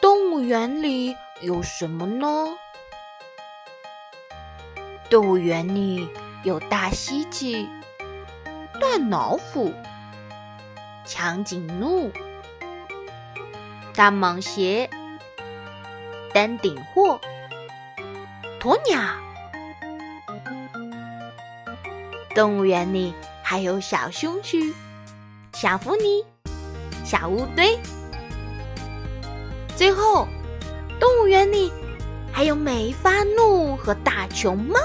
动物园里有什么呢？动物园里有大蜥蜴、大老虎、长颈鹿、大蟒蛇、丹顶鹤、鸵鸟。动物园里还有小熊熊、小狐狸、小乌龟。最后，动物园里还有美发怒和大熊猫。